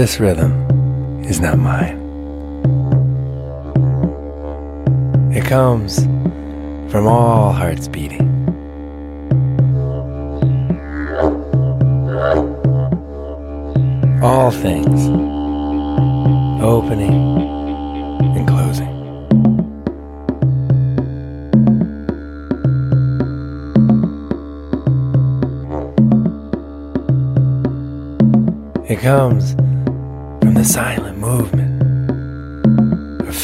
This rhythm is not mine. It comes from all hearts beating. All things opening and closing. It comes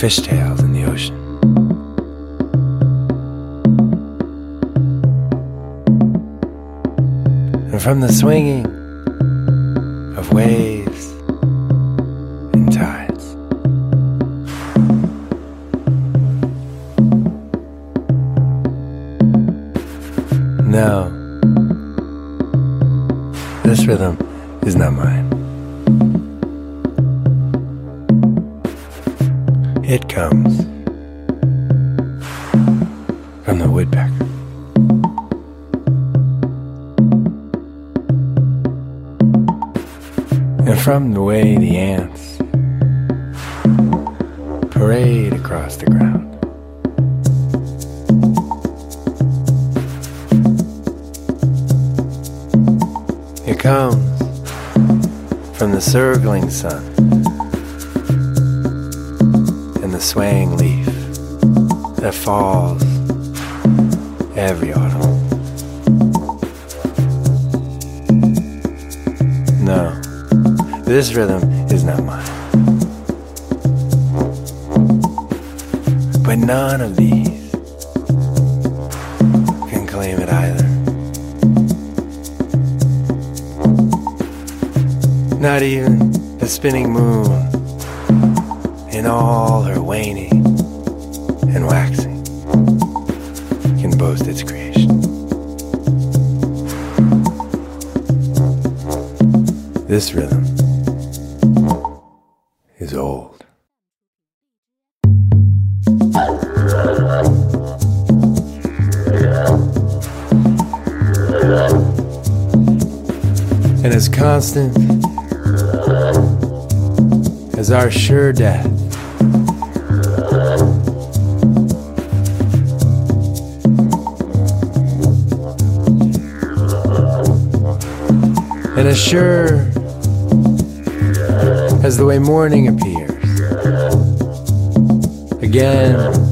fishtails in the ocean. And from the swinging of waves It comes from the circling sun and the swaying leaf that falls every autumn. No, this rhythm is not mine. But none of these Not even the spinning moon in all her waning and waxing can boast its creation. This rhythm is old. And as constant our sure death. And as sure as the way morning appears, again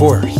force.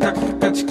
Touch, touch.